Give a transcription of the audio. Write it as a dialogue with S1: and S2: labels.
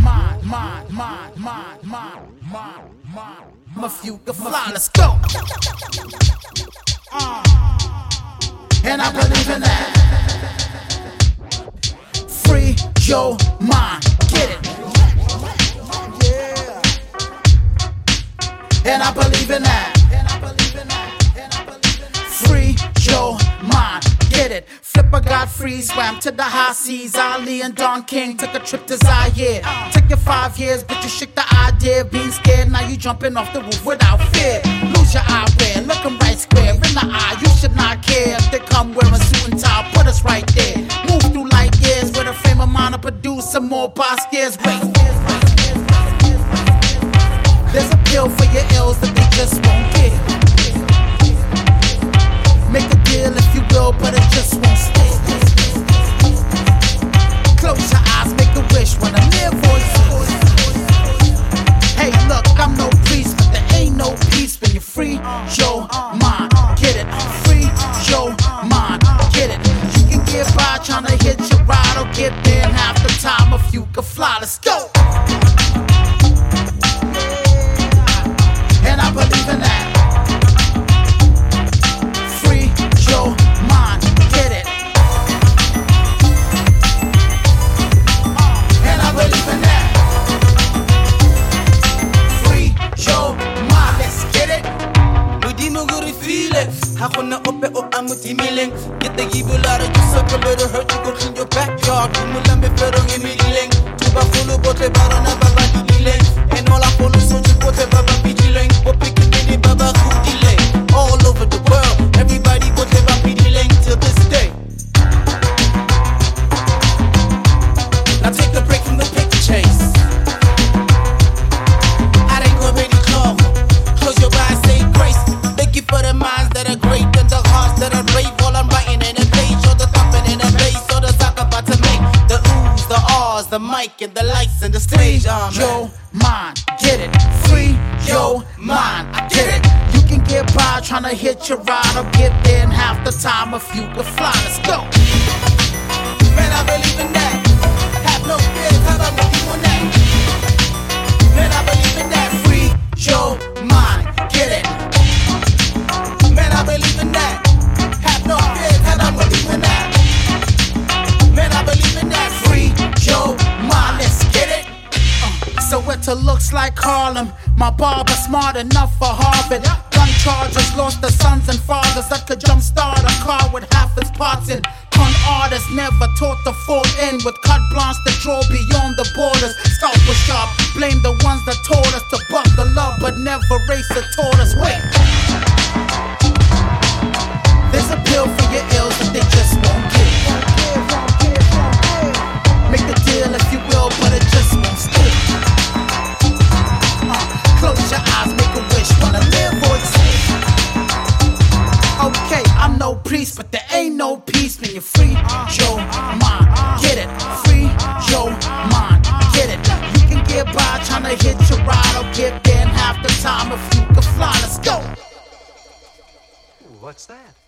S1: Mine, mine, mine, mine, mine, mine, mine. My. Uh, and I believe in that. Free your mind, get it. Yeah. And I believe in that. Flipper got free, swam to the high seas. Ali and Don King took a trip to Zaire. Took you five years, but you shook the idea. Being scared, now you jumping off the roof without fear. Lose your eyewear, looking right square in the eye. You should not care if they come wearing suit and tie. Put us right there. Move through light years with a frame of mind to produce some more. Wait. There's a pill for your ills that they just won't get. Or get in half the time if you can fly. Let's go.
S2: File ga gona ope o a modimileng ke tekibolara ke sokolodo hurt you go clean your backyard. dumola meferong e medileng ke bagolo botlhe ba rona ba mic and the lights and the stage. Oh, man.
S1: your mind, get it. Free your mind, I get it. You can get by trying to hit your ride or get there in half the time if you can fly. Let's go.
S2: Man, I believe in that.
S1: It looks like Harlem. My barber smart enough for Harvard. Gun charges lost the sons and fathers that could jumpstart a car with half its parts in. Con artists never taught to full in with cut blanche that draw beyond the borders. Scalpel sharp, blame the ones that taught us to buck the love, but never race the. Peace when you're free. Your mind, get it. Free your mind, get it. You can get by trying to hit your ride or get there in half the time if you can fly. Let's go.
S3: What's that?